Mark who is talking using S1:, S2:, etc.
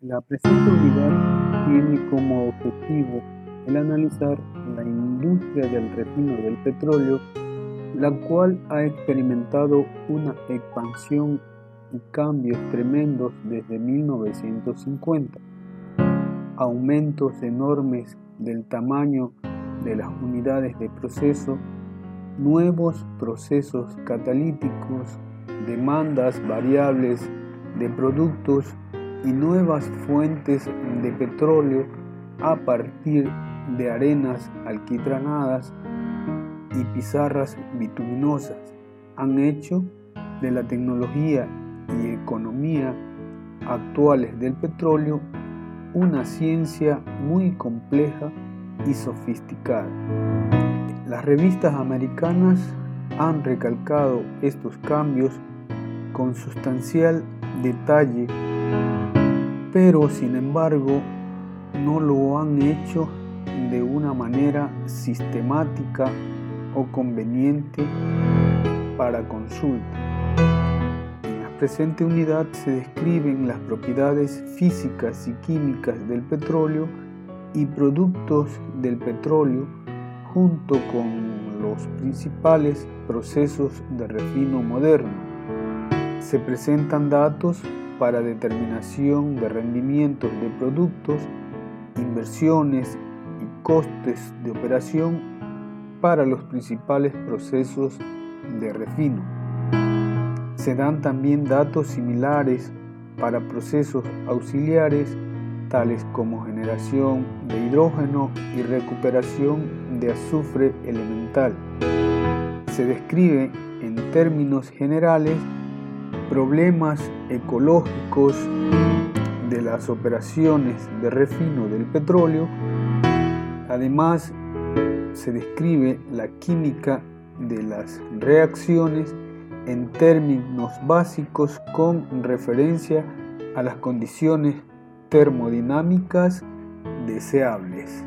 S1: La presente unidad tiene como objetivo el analizar la industria del refino del petróleo, la cual ha experimentado una expansión y cambios tremendos desde 1950. Aumentos enormes del tamaño de las unidades de proceso, nuevos procesos catalíticos, demandas variables de productos y nuevas fuentes de petróleo a partir de arenas alquitranadas y pizarras bituminosas han hecho de la tecnología y economía actuales del petróleo una ciencia muy compleja y sofisticada. Las revistas americanas han recalcado estos cambios con sustancial detalle, pero sin embargo no lo han hecho de una manera sistemática o conveniente para consulta. En la presente unidad se describen las propiedades físicas y químicas del petróleo y productos del petróleo junto con los principales procesos de refino moderno. Se presentan datos para determinación de rendimientos de productos, inversiones y costes de operación para los principales procesos de refino. Se dan también datos similares para procesos auxiliares tales como generación de hidrógeno y recuperación de azufre elemental. Se describe en términos generales problemas ecológicos de las operaciones de refino del petróleo. Además, se describe la química de las reacciones en términos básicos con referencia a las condiciones termodinámicas deseables.